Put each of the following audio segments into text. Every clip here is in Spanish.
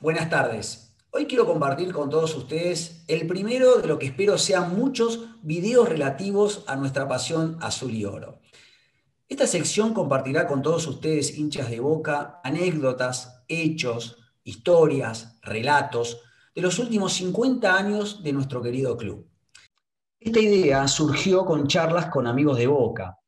Buenas tardes. Hoy quiero compartir con todos ustedes el primero de lo que espero sean muchos videos relativos a nuestra pasión azul y oro. Esta sección compartirá con todos ustedes, hinchas de boca, anécdotas, hechos, historias, relatos de los últimos 50 años de nuestro querido club. Esta idea surgió con charlas con amigos de Boca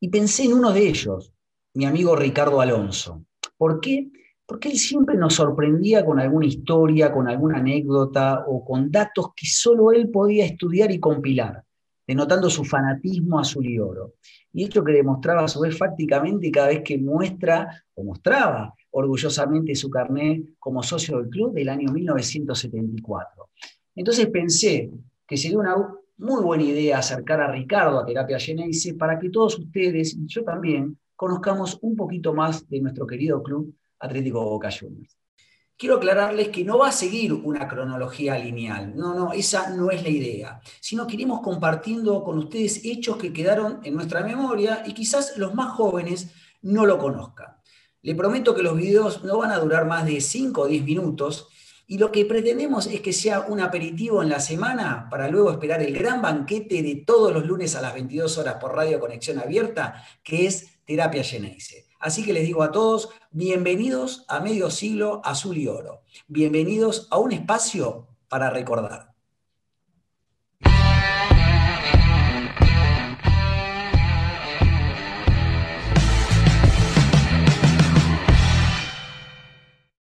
y pensé en uno de ellos, mi amigo Ricardo Alonso. ¿Por qué? Porque él siempre nos sorprendía con alguna historia, con alguna anécdota o con datos que solo él podía estudiar y compilar, denotando su fanatismo azul y oro. Y esto que demostraba a su vez fácticamente cada vez que muestra o mostraba orgullosamente su carnet como socio del club del año 1974. Entonces pensé que sería una muy buena idea acercar a Ricardo a Terapia Genesis para que todos ustedes, y yo también, conozcamos un poquito más de nuestro querido club Atlético Boca Juniors. Quiero aclararles que no va a seguir una cronología lineal, no, no, esa no es la idea, sino que iremos compartiendo con ustedes hechos que quedaron en nuestra memoria y quizás los más jóvenes no lo conozcan. Le prometo que los videos no van a durar más de 5 o 10 minutos y lo que pretendemos es que sea un aperitivo en la semana para luego esperar el gran banquete de todos los lunes a las 22 horas por Radio Conexión Abierta, que es Terapia Geneise. Así que les digo a todos, bienvenidos a Medio Siglo Azul y Oro. Bienvenidos a un espacio para recordar.